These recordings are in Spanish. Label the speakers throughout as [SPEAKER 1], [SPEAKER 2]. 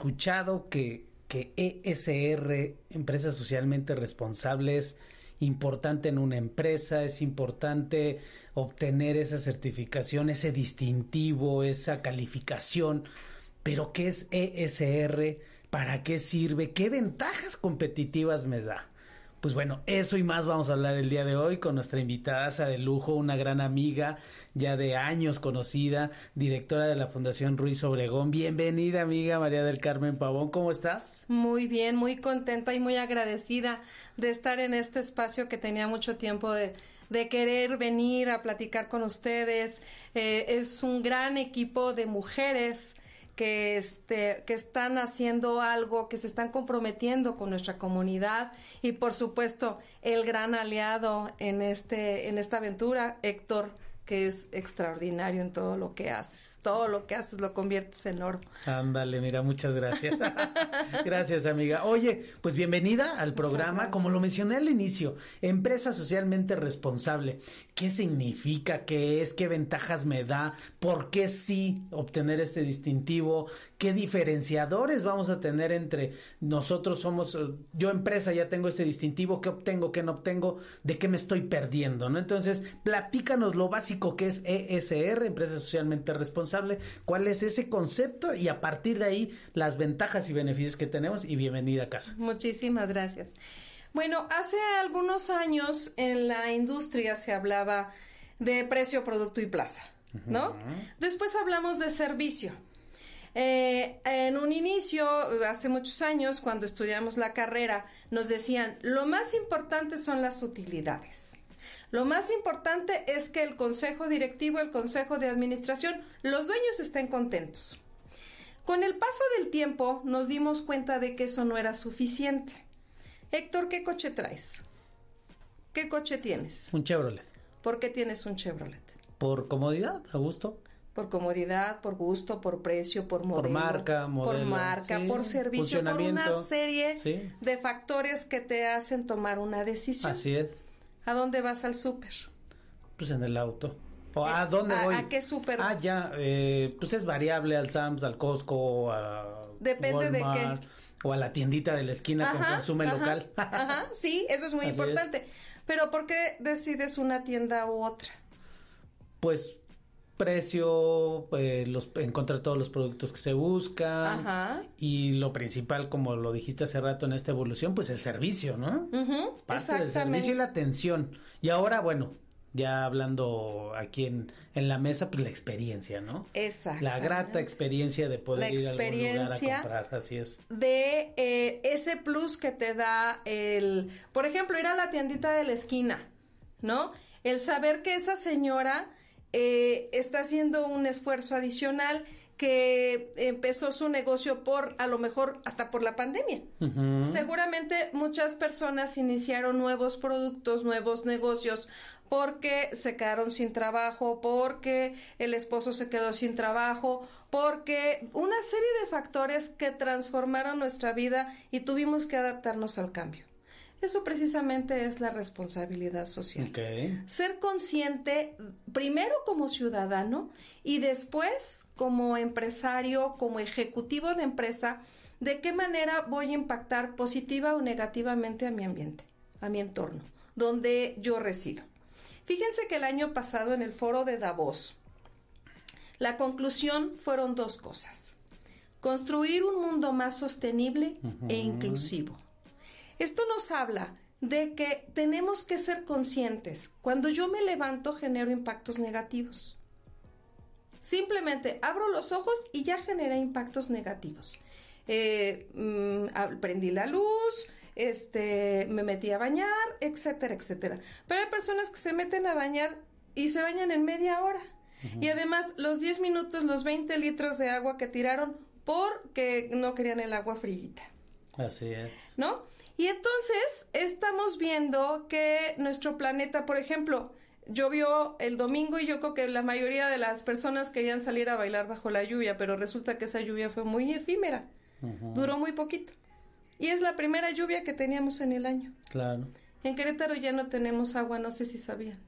[SPEAKER 1] escuchado que, que ESR, empresas socialmente responsables, importante en una empresa, es importante obtener esa certificación, ese distintivo, esa calificación. Pero ¿qué es ESR? ¿Para qué sirve? ¿Qué ventajas competitivas me da? Pues bueno, eso y más vamos a hablar el día de hoy con nuestra invitada de lujo, una gran amiga, ya de años conocida, directora de la Fundación Ruiz Obregón. Bienvenida, amiga María del Carmen Pavón, ¿cómo estás?
[SPEAKER 2] Muy bien, muy contenta y muy agradecida de estar en este espacio que tenía mucho tiempo de, querer venir a platicar con ustedes. Eh, es un gran equipo de mujeres que, este, que están haciendo algo, que se están comprometiendo con nuestra comunidad y por supuesto el gran aliado en, este, en esta aventura, Héctor que es extraordinario en todo lo que haces. Todo lo que haces lo conviertes en oro.
[SPEAKER 1] Ándale, mira, muchas gracias. gracias, amiga. Oye, pues bienvenida al programa. Como lo mencioné al inicio, empresa socialmente responsable. ¿Qué significa? ¿Qué es? ¿Qué ventajas me da? ¿Por qué sí obtener este distintivo? ¿Qué diferenciadores vamos a tener entre nosotros somos, yo empresa ya tengo este distintivo, qué obtengo, qué no obtengo, de qué me estoy perdiendo, ¿no? Entonces, platícanos lo básico que es ESR, empresa socialmente responsable, cuál es ese concepto y a partir de ahí las ventajas y beneficios que tenemos y bienvenida a casa.
[SPEAKER 2] Muchísimas gracias. Bueno, hace algunos años en la industria se hablaba de precio, producto y plaza, ¿no? Después hablamos de servicio. Eh, en un inicio, hace muchos años, cuando estudiamos la carrera, nos decían, lo más importante son las utilidades. Lo más importante es que el consejo directivo, el consejo de administración, los dueños estén contentos. Con el paso del tiempo nos dimos cuenta de que eso no era suficiente. Héctor, ¿qué coche traes? ¿Qué coche tienes?
[SPEAKER 1] Un Chevrolet.
[SPEAKER 2] ¿Por qué tienes un Chevrolet?
[SPEAKER 1] Por comodidad, a gusto.
[SPEAKER 2] Por comodidad, por gusto, por precio, por modelo.
[SPEAKER 1] Por marca, modelo.
[SPEAKER 2] Por marca, por servicio, por una serie de factores que te hacen tomar una decisión.
[SPEAKER 1] Así es.
[SPEAKER 2] ¿A dónde vas al súper?
[SPEAKER 1] Pues en el auto. ¿O ¿A dónde voy?
[SPEAKER 2] ¿A qué súper
[SPEAKER 1] Ah, ya, eh, pues es variable al Sams, al Costco, a
[SPEAKER 2] Depende de qué
[SPEAKER 1] o a la tiendita de la esquina con consumo local.
[SPEAKER 2] ajá, sí, eso es muy importante. Pero ¿por qué decides una tienda u otra?
[SPEAKER 1] Pues precio, pues, los, encontrar todos los productos que se buscan Ajá. y lo principal, como lo dijiste hace rato en esta evolución, pues el servicio, ¿no? Parte del servicio y la atención. Y ahora, bueno, ya hablando aquí en, en, la mesa, pues la experiencia, ¿no?
[SPEAKER 2] Exacto.
[SPEAKER 1] La grata experiencia de poder ir a algún lugar a comprar, así es.
[SPEAKER 2] De eh, ese plus que te da el, por ejemplo, ir a la tiendita de la esquina, ¿no? El saber que esa señora eh, está haciendo un esfuerzo adicional que empezó su negocio por, a lo mejor, hasta por la pandemia. Seguramente muchas personas iniciaron nuevos productos, nuevos negocios porque se quedaron sin trabajo, porque el esposo se quedó sin trabajo, porque una serie de factores que transformaron nuestra vida y tuvimos que adaptarnos al cambio. Eso precisamente es la responsabilidad social. Ser consciente primero como ciudadano y después como empresario, como ejecutivo de empresa, de qué manera voy a impactar positiva o negativamente a mi ambiente, a mi entorno, donde yo resido. Fíjense que el año pasado en el foro de Davos, la conclusión fueron dos cosas. construir un mundo más sostenible e inclusivo. Esto nos habla de que tenemos que ser conscientes. Cuando yo me levanto genero impactos negativos. Simplemente abro los ojos y ya generé impactos negativos. Eh, mm, prendí la luz, este, me metí a bañar, etcétera, etcétera. Pero hay personas que se meten a bañar y se bañan en media hora. Y además, los 10 minutos, los 20 litros de agua que tiraron porque no querían el agua frillita.
[SPEAKER 1] Así es.
[SPEAKER 2] ¿No? Y entonces estamos viendo que nuestro planeta, por ejemplo, llovió el domingo y yo creo que la mayoría de las personas querían salir a bailar bajo la lluvia, pero resulta que esa lluvia fue muy efímera. Duró muy poquito. Y es la primera lluvia que teníamos en el año.
[SPEAKER 1] Claro.
[SPEAKER 2] En Querétaro ya no tenemos agua, no sé si sabían.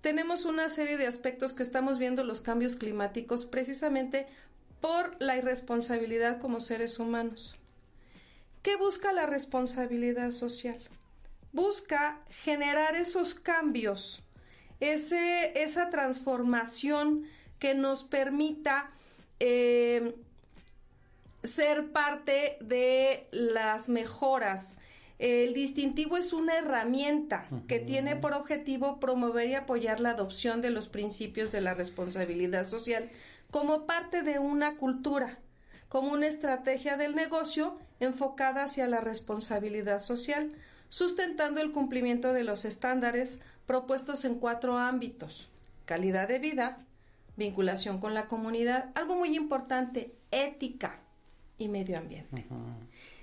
[SPEAKER 2] Tenemos una serie de aspectos que estamos viendo los cambios climáticos precisamente por la irresponsabilidad como seres humanos. ¿Qué busca la responsabilidad social? Busca generar esos cambios, ese, esa transformación que nos permita eh, ser parte de las mejoras. El distintivo es una herramienta que tiene por objetivo promover y apoyar la adopción de los principios de la responsabilidad social como parte de una cultura, como una estrategia del negocio enfocada hacia la responsabilidad social, sustentando el cumplimiento de los estándares propuestos en cuatro ámbitos calidad de vida, vinculación con la comunidad, algo muy importante, ética y medio ambiente.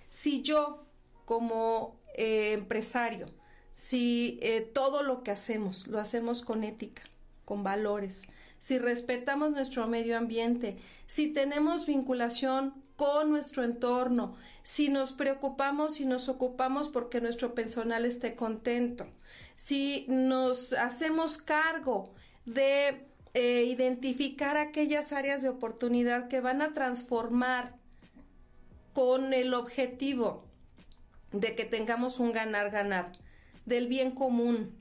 [SPEAKER 2] Si yo como eh, empresario, si eh, todo lo que hacemos lo hacemos con ética, con valores, si respetamos nuestro medio ambiente, si tenemos vinculación con nuestro entorno, si nos preocupamos y nos ocupamos porque nuestro personal esté contento, si nos hacemos cargo de eh, identificar aquellas áreas de oportunidad que van a transformar con el objetivo de que tengamos un ganar-ganar, del bien común,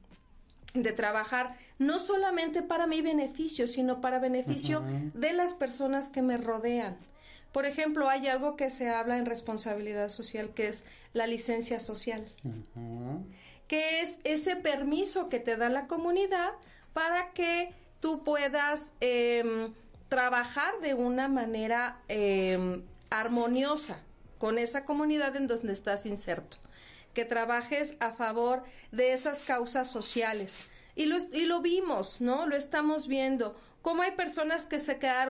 [SPEAKER 2] de trabajar no solamente para mi beneficio, sino para beneficio de las personas que me rodean. Por ejemplo, hay algo que se habla en responsabilidad social, que es la licencia social, que es ese permiso que te da la comunidad para que tú puedas em, trabajar de una manera em, armoniosa con esa comunidad en donde estás inserto, que trabajes a favor de esas causas sociales. Y lo, y lo vimos, ¿no? Lo estamos viendo. Cómo hay personas que se quedaron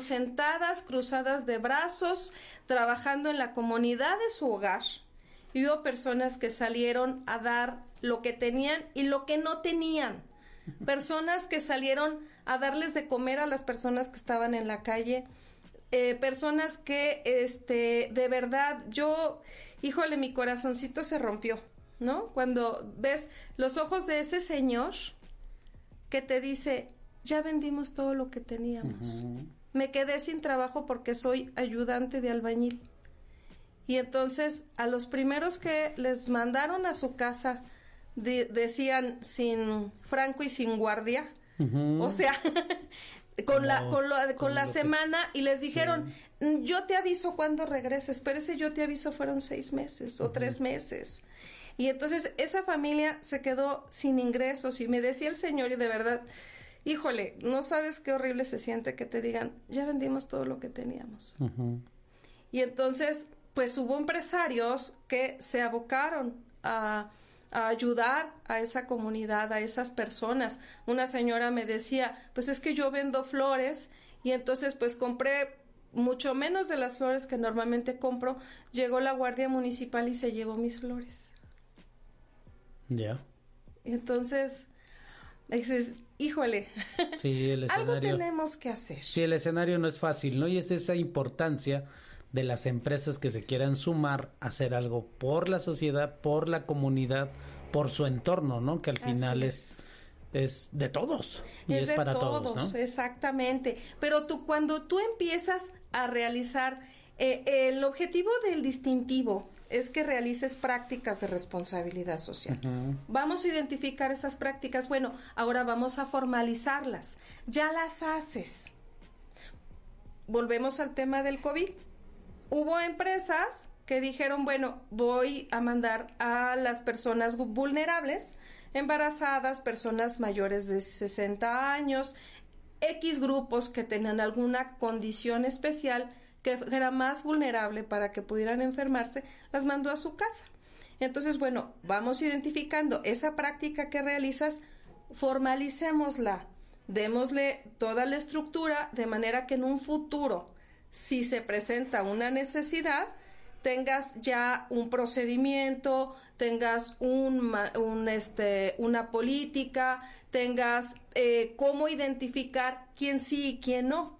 [SPEAKER 2] Sentadas, cruzadas de brazos, trabajando en la comunidad de su hogar. Y hubo personas que salieron a dar lo que tenían y lo que no tenían. Personas que salieron a darles de comer a las personas que estaban en la calle eh, personas que, este, de verdad, yo, híjole, mi corazoncito se rompió, ¿no? Cuando ves los ojos de ese señor que te dice, ya vendimos todo lo que teníamos. Me quedé sin trabajo porque soy ayudante de albañil. Y entonces a los primeros que les mandaron a su casa decían sin franco y sin guardia. O sea, con la con, con la semana y les dijeron mm, yo te aviso cuando regreses pero ese yo te aviso fueron seis meses o tres meses y entonces esa familia se quedó sin ingresos y me decía el señor y de verdad híjole no sabes qué horrible se siente que te digan ya vendimos todo lo que teníamos y entonces pues hubo empresarios que se abocaron a a ayudar a esa comunidad, a esas personas. Una señora me decía, pues es que yo vendo flores y entonces pues compré mucho menos de las flores que normalmente compro. Llegó la Guardia Municipal y se llevó mis flores.
[SPEAKER 1] Ya.
[SPEAKER 2] Entonces, dices, híjole,
[SPEAKER 1] sí, el
[SPEAKER 2] escenario, algo tenemos que hacer.
[SPEAKER 1] Sí, el escenario no es fácil, ¿no? Y es esa importancia de las empresas que se quieran sumar a hacer algo por la sociedad, por la comunidad, por su entorno, ¿no? Que al final es. es de todos y es, para todos, ¿no?
[SPEAKER 2] exactamente pero tú cuando tú empiezas a realizar eh, el objetivo del distintivo es que realices prácticas de responsabilidad social. Vamos a identificar esas prácticas. Bueno, ahora vamos a formalizarlas. Ya las haces. Volvemos al tema del COVID. Hubo empresas que dijeron, bueno, voy a mandar a las personas vulnerables, embarazadas, personas mayores de 60 años, X grupos que tengan alguna condición especial que era más vulnerable para que pudieran enfermarse, las mandó a su casa. Entonces, bueno, vamos identificando esa práctica que realizas, formalicémosla, démosle toda la estructura de manera que en un futuro, si se presenta una necesidad, tengas ya un procedimiento, tengas un, este, una política, tengas eh, cómo identificar quién sí y quién no.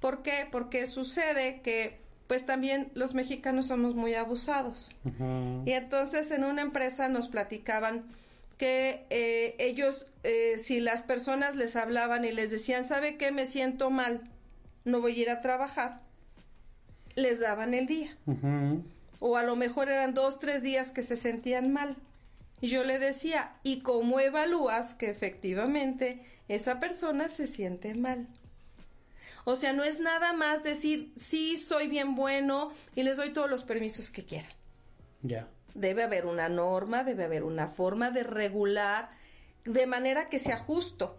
[SPEAKER 2] ¿Por qué? Porque sucede que pues también los mexicanos somos muy abusados. Y entonces en una empresa nos platicaban que eh, ellos, eh, si las personas les hablaban y les decían, ¿sabe qué? Me siento mal, no voy a ir a trabajar, les daban el día. O a lo mejor eran dos, tres días que se sentían mal. Y yo le decía, ¿y cómo evalúas que efectivamente esa persona se siente mal? O sea, no es nada más decir, sí, soy bien bueno y les doy todos los permisos que quieran.
[SPEAKER 1] Ya.
[SPEAKER 2] Debe haber una norma, debe haber una forma de regular de manera que sea justo.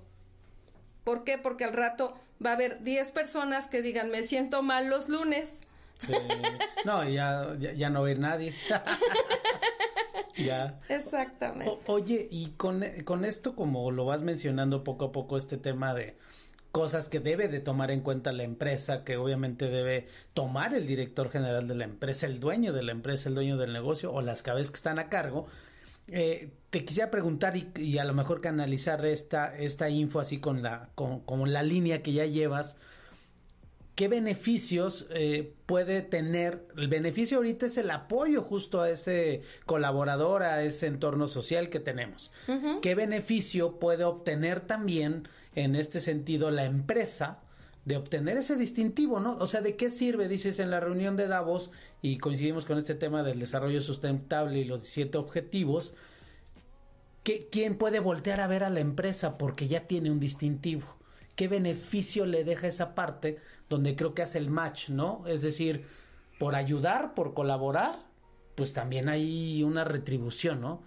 [SPEAKER 2] ¿Por qué? Porque al rato va a haber 10 personas que digan, me siento mal los lunes.
[SPEAKER 1] Sí. No, ya, ya, no va a ir nadie. ya.
[SPEAKER 2] Exactamente.
[SPEAKER 1] oye, y con, con esto, como lo vas mencionando poco a poco, este tema de cosas que debe de tomar en cuenta la empresa, que obviamente debe tomar el director general de la empresa, el dueño de la empresa, el dueño del negocio o las cabezas que están a cargo. Eh, te quisiera preguntar y, a lo mejor canalizar esta, esta info así con la, con, con la línea que ya llevas ¿qué beneficios eh, puede tener? El beneficio ahorita es el apoyo justo a ese colaborador, a ese entorno social que tenemos. ¿Qué beneficio puede obtener también en este sentido la empresa? de obtener ese distintivo, ¿no? O sea, ¿de qué sirve? Dices en la reunión de Davos, y coincidimos con este tema del desarrollo sustentable y los 17 objetivos, que, ¿quién puede voltear a ver a la empresa porque ya tiene un distintivo? ¿Qué beneficio le deja esa parte donde creo que hace el match, ¿no? Es decir, por ayudar, por colaborar, pues también hay una retribución, ¿no?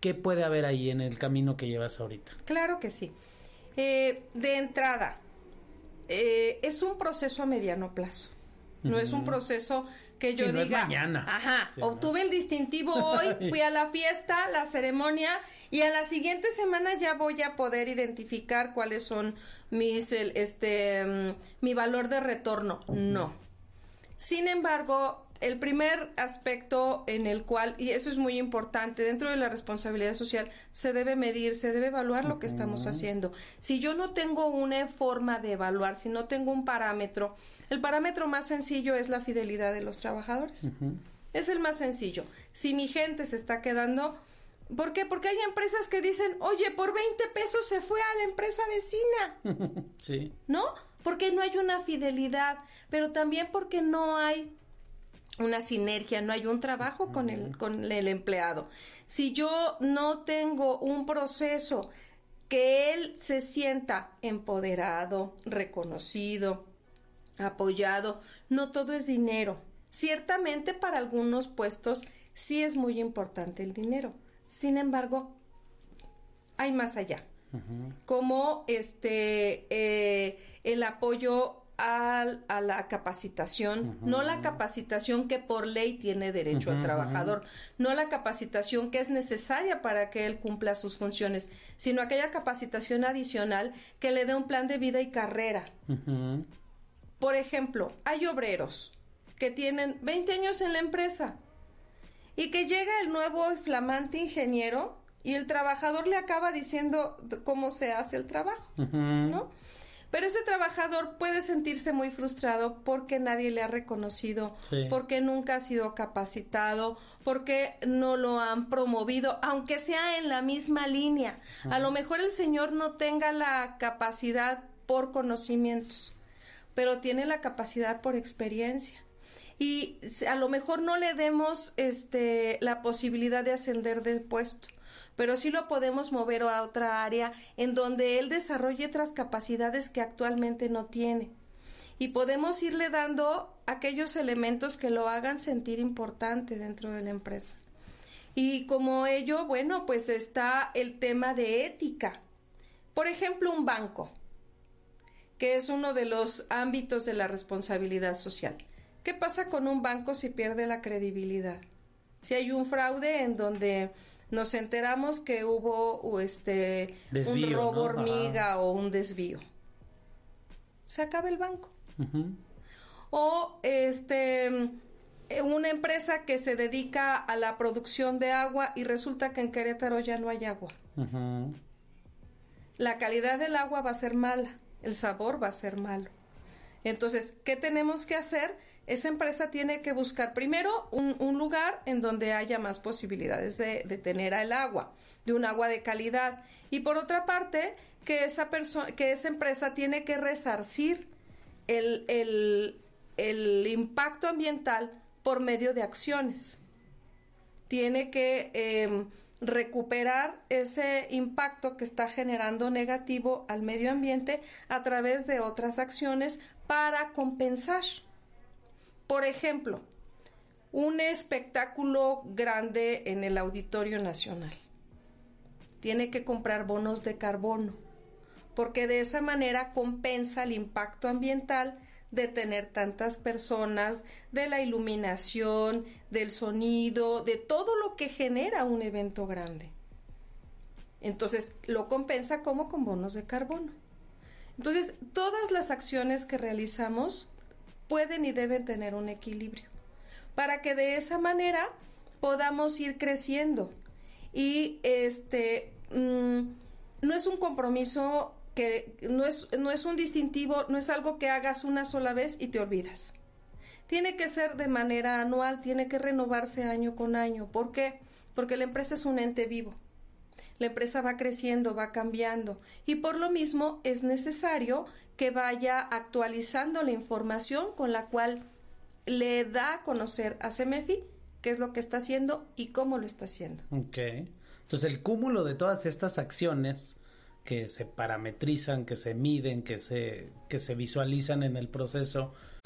[SPEAKER 1] ¿Qué puede haber ahí en el camino que llevas ahorita?
[SPEAKER 2] Claro que sí. Eh, de entrada, eh, es un proceso a mediano plazo. No es un proceso que yo diga,
[SPEAKER 1] mañana.
[SPEAKER 2] ajá, obtuve el distintivo hoy, fui a la fiesta, la ceremonia y a la siguiente semana ya voy a poder identificar cuáles son mis, este, mm, mi valor de retorno. No. Sin embargo, el primer aspecto en el cual, y eso es muy importante, dentro de la responsabilidad social, se debe medir, se debe evaluar lo que estamos haciendo. Si yo no tengo una forma de evaluar, si no tengo un parámetro, el parámetro más sencillo es la fidelidad de los trabajadores. Es el más sencillo. Si mi gente se está quedando, ¿por qué? Porque hay empresas que dicen, oye, por 20 pesos se fue a la empresa vecina.
[SPEAKER 1] sí.
[SPEAKER 2] ¿No? Porque no hay una fidelidad, pero también porque no hay una sinergia, no hay un trabajo con el, con el empleado. Si yo no tengo un proceso que él se sienta empoderado, reconocido, apoyado, no todo es dinero. Ciertamente para algunos puestos sí es muy importante el dinero. Sin embargo, hay más allá. Como este eh, el apoyo a, la capacitación, no la capacitación que por ley tiene derecho al trabajador, no la capacitación que es necesaria para que él cumpla sus funciones, sino aquella capacitación adicional que le dé un plan de vida y carrera. Por ejemplo, hay obreros que tienen 20 años en la empresa y que llega el nuevo y flamante ingeniero y el trabajador le acaba diciendo cómo se hace el trabajo, ¿no? Pero ese trabajador puede sentirse muy frustrado porque nadie le ha reconocido, porque nunca ha sido capacitado, porque no lo han promovido, aunque sea en la misma línea. A lo mejor el señor no tenga la capacidad por conocimientos, pero tiene la capacidad por experiencia. Y a lo mejor no le demos este, la posibilidad de ascender de puesto pero sí lo podemos mover a otra área en donde él desarrolle otras capacidades que actualmente no tiene. Y podemos irle dando aquellos elementos que lo hagan sentir importante dentro de la empresa. Y como ello, bueno, pues está el tema de ética. Por ejemplo, un banco, que es uno de los ámbitos de la responsabilidad social. ¿Qué pasa con un banco si pierde la credibilidad? Si hay un fraude en donde nos enteramos que hubo este un robo hormiga o un desvío. Se acaba el banco. O este una empresa que se dedica a la producción de agua y resulta que en Querétaro ya no hay agua. La calidad del agua va a ser mala, el sabor va a ser malo. Entonces, ¿qué tenemos que hacer? Esa empresa tiene que buscar primero un, lugar en donde haya más posibilidades de, tener el agua, de un agua de calidad. Y por otra parte, que esa, que esa empresa tiene que resarcir el, el, impacto ambiental por medio de acciones. Tiene que em, recuperar ese impacto que está generando negativo al medio ambiente a través de otras acciones para compensar. Por ejemplo, un espectáculo grande en el Auditorio Nacional. Tiene que comprar bonos de carbono, porque de esa manera compensa el impacto ambiental de tener tantas personas, de la iluminación, del sonido, de todo lo que genera un evento grande. Entonces, lo compensa como con bonos de carbono. Entonces, todas las acciones que realizamos pueden y deben tener un equilibrio para que de esa manera podamos ir creciendo y este mm, no es un compromiso que no es, no es un distintivo, no es algo que hagas una sola vez y te olvidas. Tiene que ser de manera anual, tiene que renovarse año con año. ¿Por qué? Porque la empresa es un ente vivo. La empresa va creciendo, va cambiando y por lo mismo es necesario que vaya actualizando la información con la cual le da a conocer a CEMEFI qué es lo que está haciendo y cómo lo está haciendo.
[SPEAKER 1] Ok. Entonces el cúmulo de todas estas acciones que se parametrizan, que se miden, que se, que se visualizan en el proceso,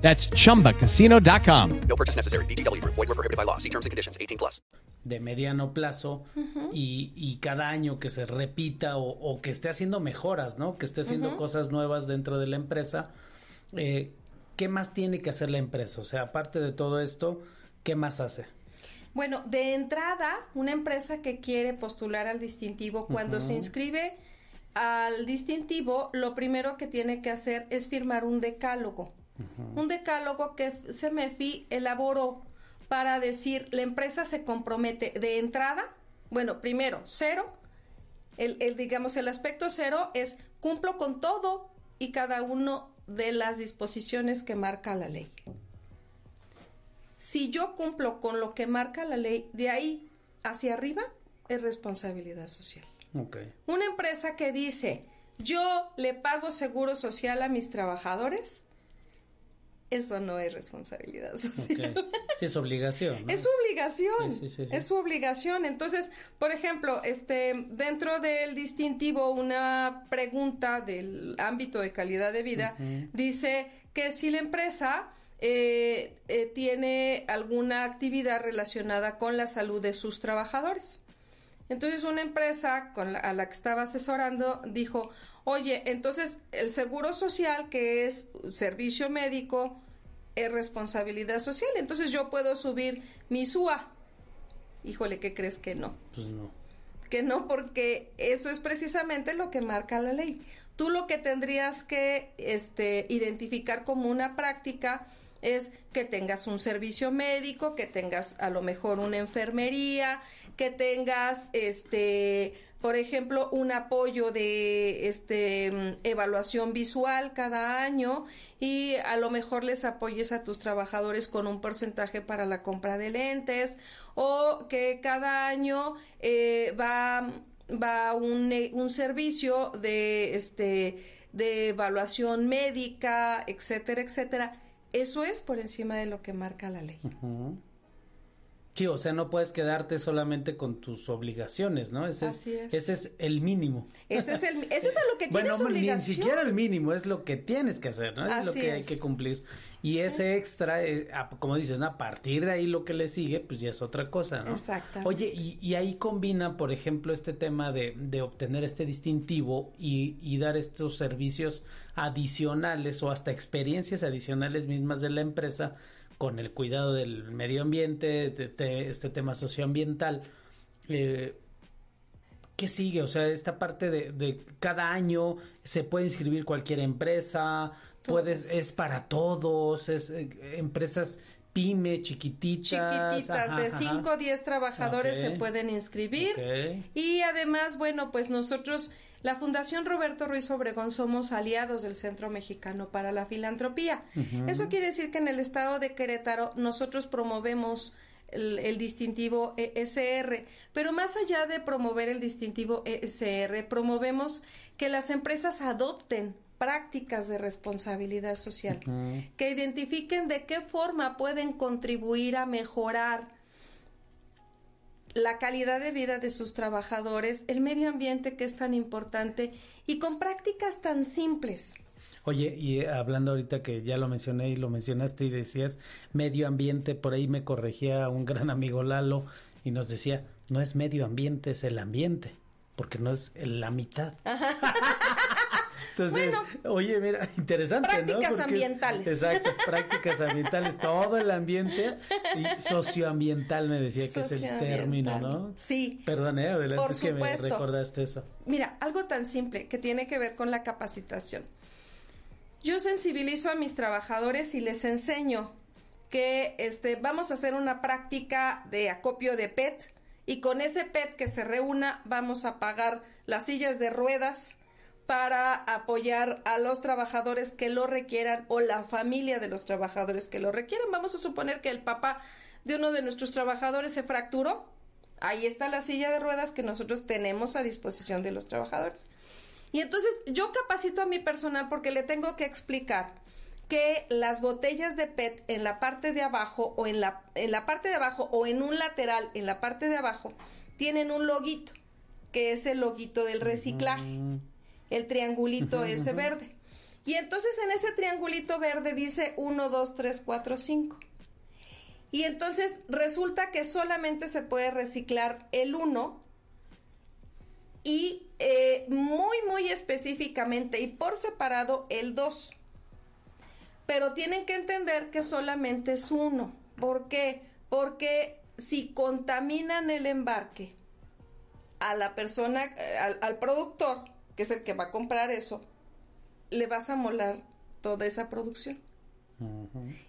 [SPEAKER 3] That's chumbacasino.com.
[SPEAKER 4] No purchase necessary. BGW. Void were prohibited by law. See terms and conditions 18 plus.
[SPEAKER 1] De mediano plazo y, y, cada año que se repita o, o, que esté haciendo mejoras, ¿no? Que esté haciendo cosas nuevas dentro de la empresa. Eh, ¿Qué más tiene que hacer la empresa? O sea, aparte de todo esto, ¿qué más hace?
[SPEAKER 2] Bueno, de entrada, una empresa que quiere postular al distintivo, cuando se inscribe al distintivo, lo primero que tiene que hacer es firmar un decálogo un decálogo que CEMEFI elaboró para decir la empresa se compromete de entrada, bueno, primero, cero, el, digamos, el aspecto cero es cumplo con todo y cada uno de las disposiciones que marca la ley. Si yo cumplo con lo que marca la ley, de ahí hacia arriba es responsabilidad social. Una empresa que dice, yo le pago seguro social a mis trabajadores, eso no es responsabilidad social.
[SPEAKER 1] Sí, es obligación.
[SPEAKER 2] Es su obligación. es su obligación. Entonces, por ejemplo, este, dentro del distintivo, una pregunta del ámbito de calidad de vida dice que si la empresa eh, eh, tiene alguna actividad relacionada con la salud de sus trabajadores. Entonces una empresa con la, a la que estaba asesorando dijo, oye, entonces el seguro social, que es servicio médico, es responsabilidad social, entonces yo puedo subir mi SUA. Híjole, ¿qué crees que no?
[SPEAKER 1] Pues no.
[SPEAKER 2] Que no, porque eso es precisamente lo que marca la ley. Tú lo que tendrías que este, identificar como una práctica es que tengas un servicio médico, que tengas a lo mejor una enfermería, que tengas este por ejemplo, un apoyo de este evaluación visual cada año y a lo mejor les apoyes a tus trabajadores con un porcentaje para la compra de lentes o que cada año eh, va va un, eh, servicio de este de evaluación médica, etcétera, etcétera. Eso es por encima de lo que marca la ley.
[SPEAKER 1] Sí, o sea, no puedes quedarte solamente con tus obligaciones, ¿no? Ese
[SPEAKER 2] Así
[SPEAKER 1] es,
[SPEAKER 2] es.
[SPEAKER 1] ese es el mínimo.
[SPEAKER 2] Ese es el eso es a lo que
[SPEAKER 1] bueno,
[SPEAKER 2] tienes
[SPEAKER 1] ni
[SPEAKER 2] obligación.
[SPEAKER 1] siquiera el mínimo, es lo que tienes que hacer, ¿no? Es lo que hay que cumplir. Y ese extra, eh, a- como dices, ¿no? a partir de ahí lo que le sigue, pues ya es otra cosa, ¿no?
[SPEAKER 2] Exactamente.
[SPEAKER 1] Oye, y, y ahí combina, por ejemplo, este tema de, de obtener este distintivo y, y dar estos servicios adicionales o hasta experiencias adicionales mismas de la empresa con el cuidado del medio ambiente, de- de este tema socioambiental. Eh, ¿Qué sigue? O sea, esta parte de, de cada año se puede inscribir cualquier empresa, puedes, es para todos, es eh, empresas pyme, chiquititas.
[SPEAKER 2] chiquititas
[SPEAKER 1] ajá,
[SPEAKER 2] de
[SPEAKER 1] ajá.
[SPEAKER 2] 5 o 10 trabajadores se pueden inscribir y además bueno pues nosotros la Fundación Roberto Ruiz Obregón somos aliados del Centro Mexicano para la Filantropía. Eso quiere decir que en el estado de Querétaro nosotros promovemos el, el distintivo ESR, pero más allá de promover el distintivo ESR, promovemos que las empresas adopten prácticas de responsabilidad social, que identifiquen de qué forma pueden contribuir a mejorar la calidad de vida de sus trabajadores, el medio ambiente que es tan importante y con prácticas tan simples.
[SPEAKER 1] Oye, y eh, hablando ahorita que ya lo mencioné y lo mencionaste y decías medio ambiente, por ahí me corregía un gran amigo Lalo y nos decía, no es medio ambiente, es el ambiente, porque no es la mitad. Entonces, oye, mira, interesante, ¿no?
[SPEAKER 2] Prácticas
[SPEAKER 1] Porque es-
[SPEAKER 2] ambientales.
[SPEAKER 1] exacto, prácticas ambientales, todo el ambiente y socioambiental me decía que es el término, ¿no?
[SPEAKER 2] Sí.
[SPEAKER 1] Perdón, eh, adelante,
[SPEAKER 2] Por
[SPEAKER 1] es que me recordaste eso.
[SPEAKER 2] Mira, algo tan simple que tiene que ver con la capacitación. Yo sensibilizo a mis trabajadores y les enseño que este vamos a hacer una práctica de acopio de PET y con ese PET que se reúna vamos a pagar las sillas de ruedas para apoyar a los trabajadores que lo requieran o la familia de los trabajadores que lo requieran. Vamos a suponer que el papá de uno de nuestros trabajadores se fracturó. Ahí está la silla de ruedas que nosotros tenemos a disposición de los trabajadores. Y entonces yo capacito a mi personal porque le tengo que explicar que las botellas de PET en la parte de abajo o en la, en la parte de abajo o en un lateral en la parte de abajo tienen un loguito, que es el loguito del reciclaje, el triangulito ese verde. Y entonces en ese triangulito verde dice 1, 2, 3, 4, 5. Y entonces resulta que solamente se puede reciclar el 1 y eh, muy, muy específicamente y por separado el 2. Pero tienen que entender que solamente es uno. ¿Por qué? Porque si contaminan el embarque a la persona, eh, al, al productor, que es el que va a comprar eso, le vas a molar toda esa producción.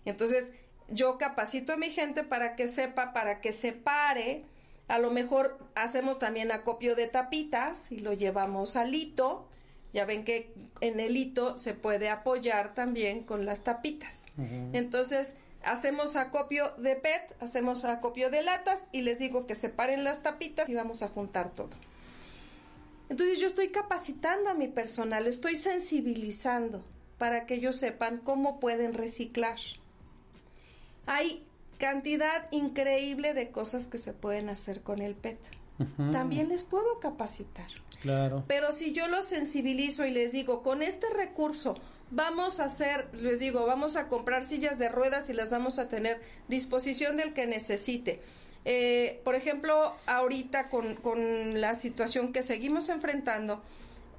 [SPEAKER 2] Entonces, yo capacito a mi gente para que sepa, para que separe. A lo mejor hacemos también acopio de tapitas y lo llevamos al hito. Ya ven que en el hito se puede apoyar también con las tapitas. Entonces, hacemos acopio de PET, hacemos acopio de latas y les digo que separen las tapitas y vamos a juntar todo. Entonces yo estoy capacitando a mi personal, estoy sensibilizando para que ellos sepan cómo pueden reciclar. Hay cantidad increíble de cosas que se pueden hacer con el PET. También les puedo capacitar.
[SPEAKER 1] Claro.
[SPEAKER 2] Pero si yo los sensibilizo y les digo, con este recurso vamos a hacer, les digo, vamos a comprar sillas de ruedas y las vamos a tener disposición del que necesite. Eh, por ejemplo, ahorita con, con la situación que seguimos enfrentando,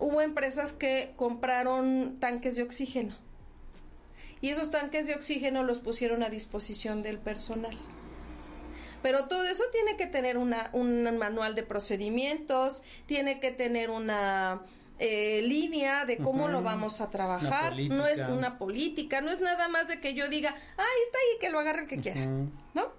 [SPEAKER 2] hubo empresas que compraron tanques de oxígeno y esos tanques de oxígeno los pusieron a disposición del personal. Pero todo eso tiene que tener una, un manual de procedimientos, tiene que tener una eh, línea de cómo lo vamos a trabajar. No es una política, no es nada más de que yo diga, ah, está ahí, que lo agarre el que quiera, ¿no?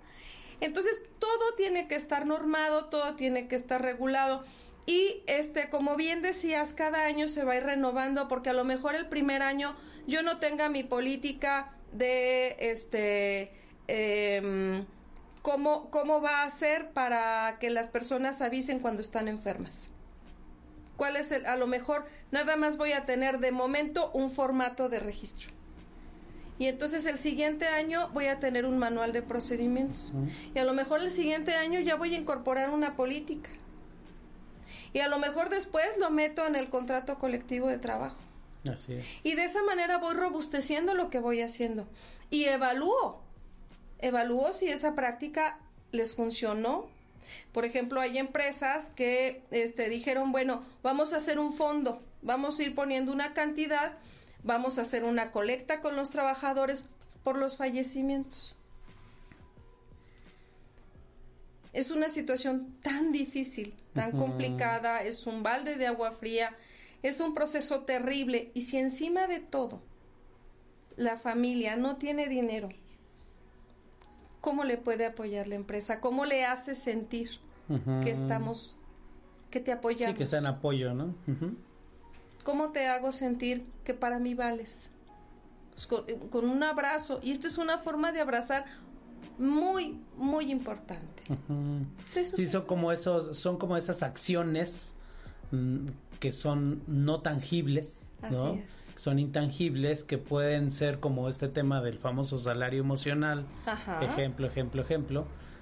[SPEAKER 2] Entonces, todo tiene que estar normado, todo tiene que estar regulado. Y este, como bien decías, cada año se va a ir renovando porque a lo mejor el primer año yo no tenga mi política de este em, cómo, cómo va a ser para que las personas avisen cuando están enfermas. ¿Cuál es el? A lo mejor nada más voy a tener de momento un formato de registro. Y entonces el siguiente año voy a tener un manual de procedimientos. Y a lo mejor el siguiente año ya voy a incorporar una política. Y a lo mejor después lo meto en el contrato colectivo de trabajo.
[SPEAKER 1] Así es.
[SPEAKER 2] Y de esa manera voy robusteciendo lo que voy haciendo. Y evalúo. Evalúo si esa práctica les funcionó. Por ejemplo, hay empresas que este, dijeron, bueno, vamos a hacer un fondo, vamos a ir poniendo una cantidad, vamos a hacer una colecta con los trabajadores por los fallecimientos. Es una situación tan difícil, tan complicada, es un balde de agua fría, es un proceso terrible y si encima de todo la familia no tiene dinero, ¿cómo le puede apoyar la empresa? ¿Cómo le hace sentir que estamos, que te apoyamos?
[SPEAKER 1] Sí, que está en apoyo, ¿no?
[SPEAKER 2] ¿Cómo te hago sentir que para mí vales? Pues con, un abrazo. Y esta es una forma de abrazar muy, muy importante.
[SPEAKER 1] Sí, son como esos, son como esas acciones mm, que son no tangibles, ¿no? Son intangibles que pueden ser como este tema del famoso salario emocional. Ejemplo, ejemplo, ejemplo.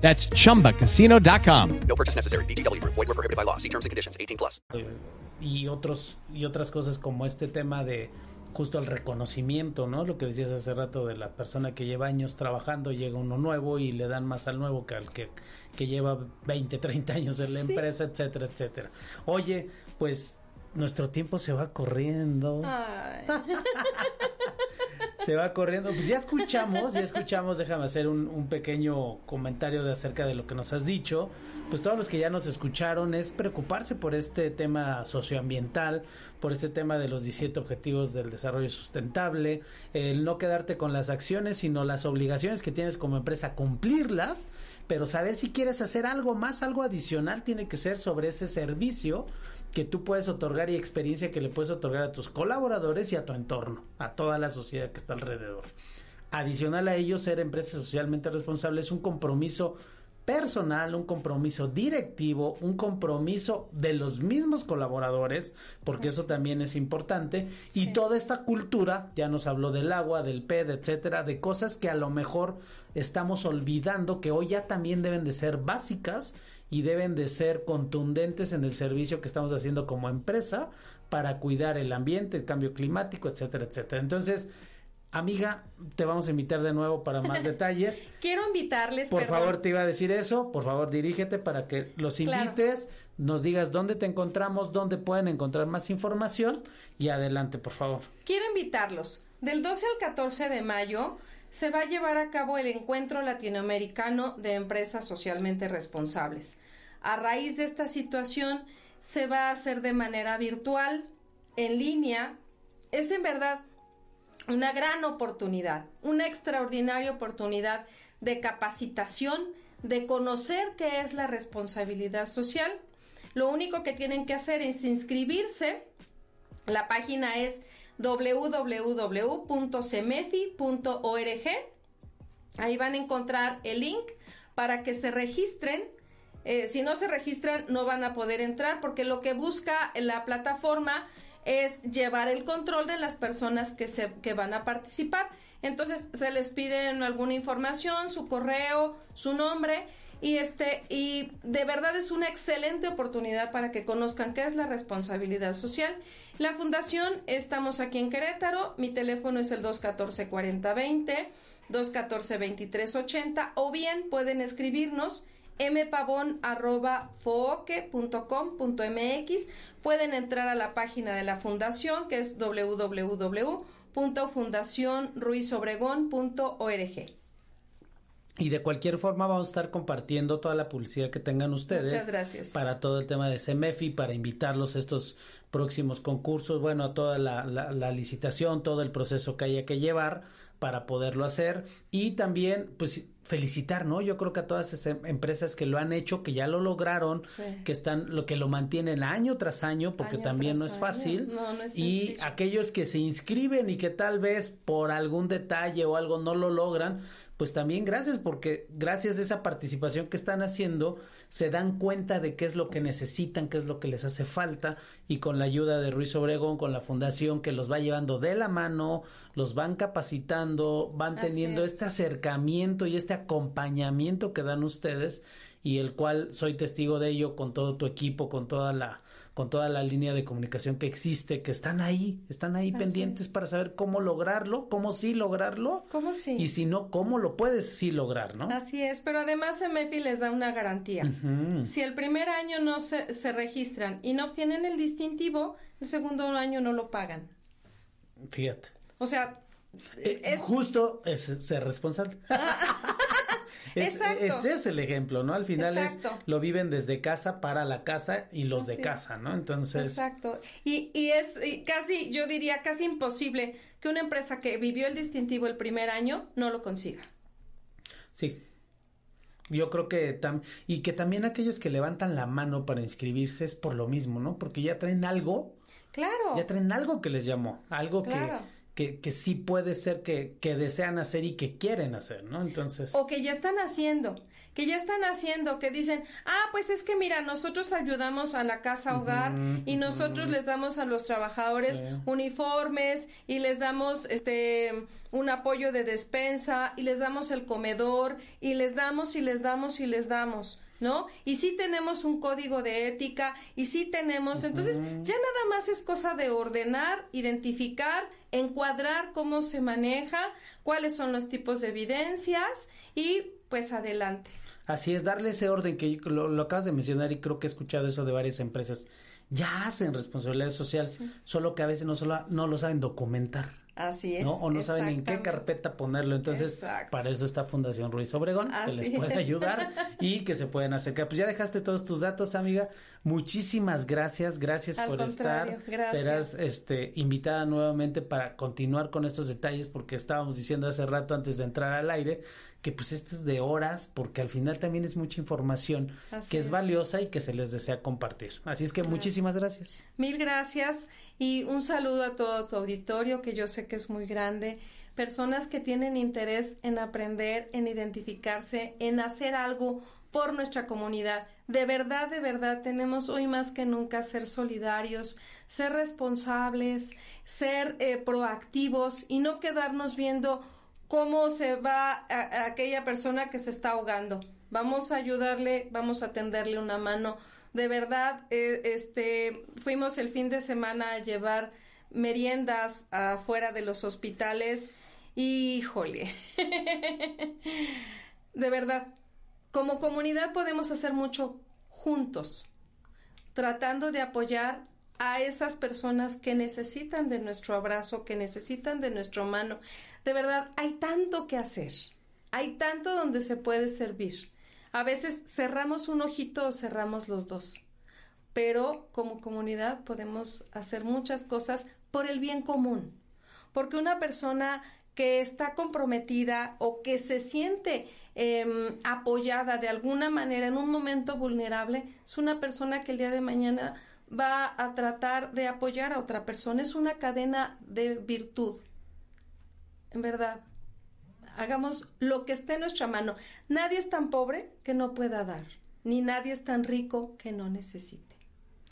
[SPEAKER 3] That's chumbacasino.com.
[SPEAKER 4] No purchase necessary. BGW. Void were prohibited by law. See terms and conditions 18 plus.
[SPEAKER 1] Y otros y otras cosas como este tema de justo el reconocimiento, ¿no? Lo que decías hace rato de la persona que lleva años trabajando, llega uno nuevo y le dan más al nuevo que al que, que lleva 20, 30 años en la sí. empresa, etcétera, etcétera. Oye, pues nuestro tiempo se va corriendo.
[SPEAKER 2] Ay.
[SPEAKER 1] se va corriendo. Pues ya escuchamos, ya escuchamos, déjame hacer un, un, pequeño comentario de acerca de lo que nos has dicho. Pues todos los que ya nos escucharon es preocuparse por este tema socioambiental, por este tema de los 17 objetivos del desarrollo sustentable, el no quedarte con las acciones, sino las obligaciones que tienes como empresa, cumplirlas, pero saber si quieres hacer algo más, algo adicional, tiene que ser sobre ese servicio que tú puedes otorgar y experiencia que le puedes otorgar a tus colaboradores y a tu entorno, a toda la sociedad que está alrededor. Adicional a ello, ser empresa socialmente responsable es un compromiso personal, un compromiso directivo, un compromiso de los mismos colaboradores, porque eso también es importante, sí. y toda esta cultura, ya nos habló del agua, del PED, etcétera, de cosas que a lo mejor estamos olvidando que hoy ya también deben de ser básicas y deben de ser contundentes en el servicio que estamos haciendo como empresa para cuidar el ambiente, el cambio climático, etcétera, etcétera. Entonces, amiga, te vamos a invitar de nuevo para más detalles.
[SPEAKER 2] Quiero invitarles.
[SPEAKER 1] Por
[SPEAKER 2] perdón.
[SPEAKER 1] favor, te iba a decir eso. Por favor, dirígete para que los invites, claro. nos digas dónde te encontramos, dónde pueden encontrar más información y adelante, por favor.
[SPEAKER 2] Quiero invitarlos. Del 12 al 14 de mayo se va a llevar a cabo el Encuentro Latinoamericano de Empresas Socialmente Responsables. A raíz de esta situación se va a hacer de manera virtual, en línea. Es en verdad una gran oportunidad, una extraordinaria oportunidad de capacitación, de conocer qué es la responsabilidad social. Lo único que tienen que hacer es inscribirse. La página es www.cemefi.org. Ahí van a encontrar el link para que se registren Eh, si no se registran, no van a poder entrar porque lo que busca la plataforma es llevar el control de las personas que, se, que van a participar. Entonces se les pide alguna información, su correo, su nombre y este y de verdad es una excelente oportunidad para que conozcan qué es la responsabilidad social. La fundación estamos aquí en Querétaro, mi teléfono es el 214 4020, 214 2380 o bien pueden escribirnos mpavon.fooque.com.mx. Pueden entrar a la página de la fundación que es www.fundacionruizobregón.org.
[SPEAKER 1] Y de cualquier forma vamos a estar compartiendo toda la publicidad que tengan ustedes.
[SPEAKER 2] Muchas gracias.
[SPEAKER 1] Para todo el tema de CEMEFI, para invitarlos a estos próximos concursos, bueno, a toda la, la licitación, todo el proceso que haya que llevar para poderlo hacer. Y también pues felicitar, ¿no? Yo creo que a todas esas em, empresas que lo han hecho, que ya lo lograron, que están lo que lo mantienen año tras año porque también no es fácil. y aquellos que se inscriben y que tal vez por algún detalle o algo no lo logran, pues también gracias porque gracias a esa participación que están haciendo se dan cuenta de qué es lo que necesitan, qué es lo que les hace falta y con la ayuda de Ruiz Obregón, con la fundación que los va llevando de la mano, los van capacitando, van teniendo este acercamiento y este acompañamiento que dan ustedes y el cual soy testigo de ello con todo tu equipo, con toda la con toda la línea de comunicación que existe, que están ahí, están ahí pendientes para saber cómo lograrlo, cómo sí lograrlo.
[SPEAKER 2] ¿Cómo sí?
[SPEAKER 1] Y si no, cómo lo puedes sí lograr, ¿no?
[SPEAKER 2] Así es, pero además MEFI les da una garantía. Si el primer año no se, se registran y no obtienen el distintivo, el segundo año no lo pagan.
[SPEAKER 1] Fíjate.
[SPEAKER 2] O sea,
[SPEAKER 1] eh, es... justo es ser responsable. es, ese es el ejemplo, ¿no? Al final es lo viven desde casa para la casa y los de casa, ¿no? Entonces.
[SPEAKER 2] Exacto. Y, y es casi, yo diría, casi imposible que una empresa que vivió el distintivo el primer año no lo consiga.
[SPEAKER 1] Sí. Yo creo que tam y que también aquellos que levantan la mano para inscribirse es por lo mismo, ¿no? Porque ya traen algo.
[SPEAKER 2] Claro.
[SPEAKER 1] Ya traen algo que les llamó, algo que que, que sí puede ser que, que, desean hacer y que quieren hacer, ¿no? Entonces.
[SPEAKER 2] O que ya están haciendo, que ya están haciendo, que dicen, ah, pues es que mira, nosotros ayudamos a la casa hogar y nosotros les damos a los trabajadores uniformes y les damos este un apoyo de despensa y les damos el comedor y les damos y les damos y les damos. ¿No? Y sí tenemos un código de ética y sí tenemos, entonces ya nada más es cosa de ordenar, identificar, encuadrar cómo se maneja, cuáles son los tipos de evidencias y pues adelante.
[SPEAKER 1] Así es, darle ese orden que lo, acabas de mencionar y creo que he escuchado eso de varias empresas. Ya hacen responsabilidad social, solo que a veces no, solo, no lo saben documentar.
[SPEAKER 2] Así es.
[SPEAKER 1] ¿no? O no saben en qué carpeta ponerlo. Entonces, para eso está Fundación Ruiz Obregón, que les puede ayudar y que se pueden acercar. Pues ya dejaste todos tus datos, amiga. Muchísimas gracias, gracias por estar. Serás este invitada nuevamente para continuar con estos detalles porque estábamos diciendo hace rato antes de entrar al aire que pues esto es de horas porque al final también es mucha información que es, valiosa y que se les desea compartir. Así es que muchísimas gracias.
[SPEAKER 2] Mil gracias y un saludo a todo tu auditorio que yo sé que es muy grande. Personas que tienen interés en aprender, en identificarse, en hacer algo por nuestra comunidad. De verdad, de verdad, tenemos hoy más que nunca ser solidarios, ser responsables, ser eh, proactivos y no quedarnos viendo cómo se va aquella persona que se está ahogando. Vamos a ayudarle, vamos a tenderle una mano. De verdad, eh, este, fuimos el fin de semana a llevar meriendas afuera de los hospitales. Híjole. de verdad, como comunidad podemos hacer mucho juntos, tratando de apoyar a esas personas que necesitan de nuestro abrazo, que necesitan de nuestra mano. De verdad, hay tanto que hacer, hay tanto donde se puede servir. A veces cerramos un ojito o cerramos los dos, pero como comunidad podemos hacer muchas cosas por el bien común, porque una persona que está comprometida o que se siente em, apoyada de alguna manera en un momento vulnerable es una persona que el día de mañana va a tratar de apoyar a otra persona. Es una cadena de virtud. En verdad, hagamos lo que esté en nuestra mano. Nadie es tan pobre que no pueda dar. ni nadie es tan rico que no necesite.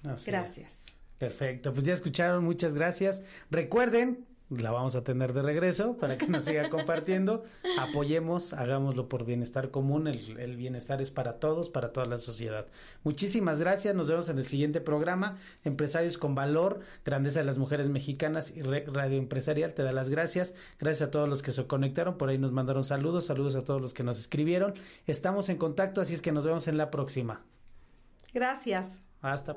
[SPEAKER 1] Así es.
[SPEAKER 2] Gracias.
[SPEAKER 1] Perfecto, pues ya escucharon, muchas gracias. Recuerden, la vamos a tener de regreso para que nos siga compartiendo. Apoyemos, hagámoslo por bienestar común. El, el, bienestar es para todos, para toda la sociedad. Muchísimas gracias. Nos vemos en el siguiente programa. Empresarios con valor, grandeza de las mujeres mexicanas y Rec Radio Empresarial. Te da las gracias. Gracias a todos los que se conectaron. Por ahí nos mandaron saludos. Saludos a todos los que nos escribieron. Estamos en contacto, así es que nos vemos en la próxima.
[SPEAKER 2] Gracias.
[SPEAKER 1] Hasta.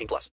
[SPEAKER 4] 18 plus.